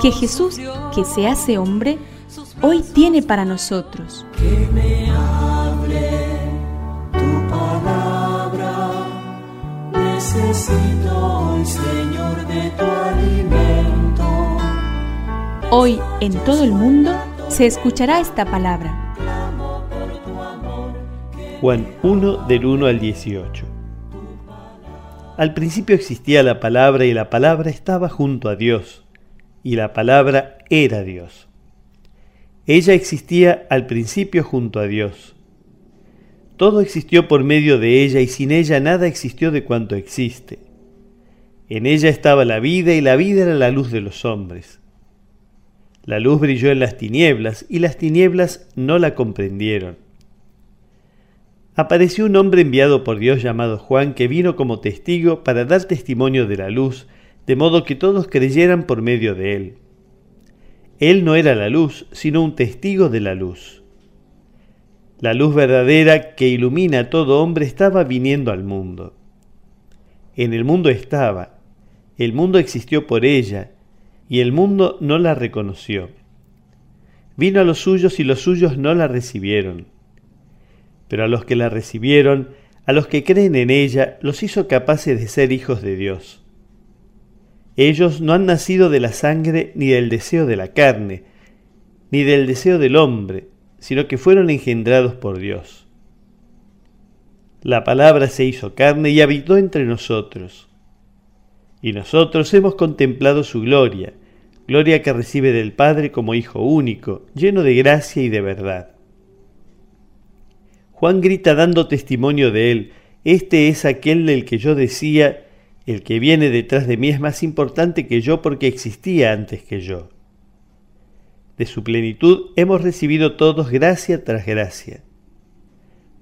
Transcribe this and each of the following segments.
que Jesús, que se hace hombre, hoy tiene para nosotros. Que me hable tu palabra, necesito hoy, Señor, de tu alimento. Hoy en todo el mundo se escuchará esta palabra. Juan 1 del 1 al 18. Al principio existía la palabra y la palabra estaba junto a Dios, y la palabra era Dios. Ella existía al principio junto a Dios. Todo existió por medio de ella y sin ella nada existió de cuanto existe. En ella estaba la vida y la vida era la luz de los hombres. La luz brilló en las tinieblas y las tinieblas no la comprendieron apareció un hombre enviado por Dios llamado Juan que vino como testigo para dar testimonio de la luz, de modo que todos creyeran por medio de él. Él no era la luz, sino un testigo de la luz. La luz verdadera que ilumina a todo hombre estaba viniendo al mundo. En el mundo estaba, el mundo existió por ella, y el mundo no la reconoció. Vino a los suyos y los suyos no la recibieron pero a los que la recibieron, a los que creen en ella, los hizo capaces de ser hijos de Dios. Ellos no han nacido de la sangre ni del deseo de la carne, ni del deseo del hombre, sino que fueron engendrados por Dios. La palabra se hizo carne y habitó entre nosotros. Y nosotros hemos contemplado su gloria, gloria que recibe del Padre como Hijo único, lleno de gracia y de verdad. Juan grita dando testimonio de él, este es aquel del que yo decía, el que viene detrás de mí es más importante que yo porque existía antes que yo. De su plenitud hemos recibido todos gracia tras gracia.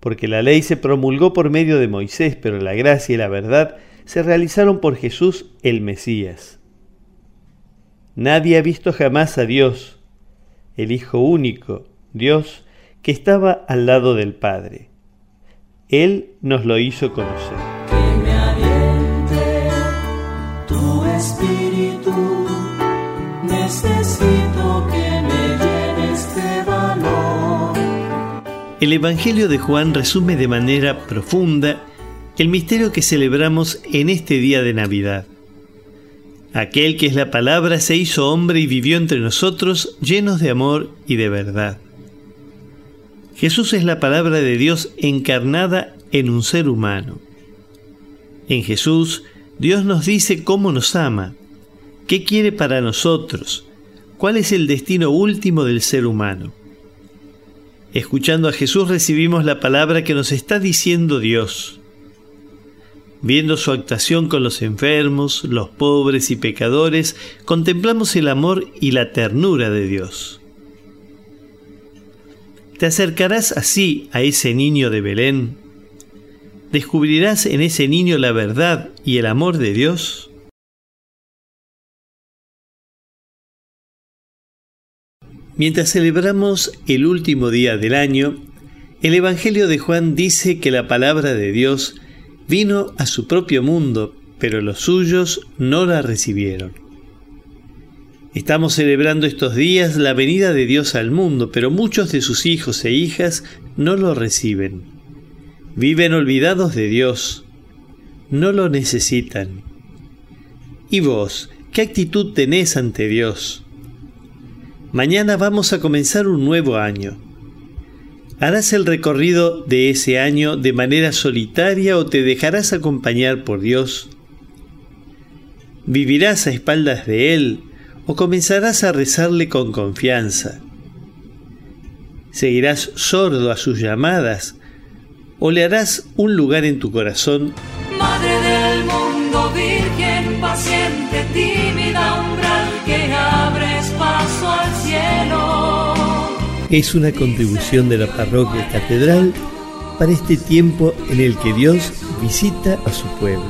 Porque la ley se promulgó por medio de Moisés, pero la gracia y la verdad se realizaron por Jesús el Mesías. Nadie ha visto jamás a Dios, el Hijo único, Dios, que estaba al lado del Padre. Él nos lo hizo conocer. Espíritu, necesito que me este valor. El Evangelio de Juan resume de manera profunda el misterio que celebramos en este día de Navidad. Aquel que es la palabra se hizo hombre y vivió entre nosotros llenos de amor y de verdad. Jesús es la palabra de Dios encarnada en un ser humano. En Jesús, Dios nos dice cómo nos ama, qué quiere para nosotros, cuál es el destino último del ser humano. Escuchando a Jesús recibimos la palabra que nos está diciendo Dios. Viendo su actuación con los enfermos, los pobres y pecadores, contemplamos el amor y la ternura de Dios. Te acercarás así a ese niño de Belén. ¿Descubrirás en ese niño la verdad y el amor de Dios? Mientras celebramos el último día del año, el Evangelio de Juan dice que la palabra de Dios vino a su propio mundo, pero los suyos no la recibieron. Estamos celebrando estos días la venida de Dios al mundo, pero muchos de sus hijos e hijas no lo reciben. Viven olvidados de Dios. No lo necesitan. ¿Y vos, qué actitud tenés ante Dios? Mañana vamos a comenzar un nuevo año. ¿Harás el recorrido de ese año de manera solitaria o te dejarás acompañar por Dios? ¿Vivirás a espaldas de Él o comenzarás a rezarle con confianza. Seguirás sordo a sus llamadas o le harás un lugar en tu corazón. Madre del mundo, virgen paciente, tímida umbral que abres paso al cielo. Es una contribución de la parroquia catedral para este tiempo en el que Dios visita a su pueblo.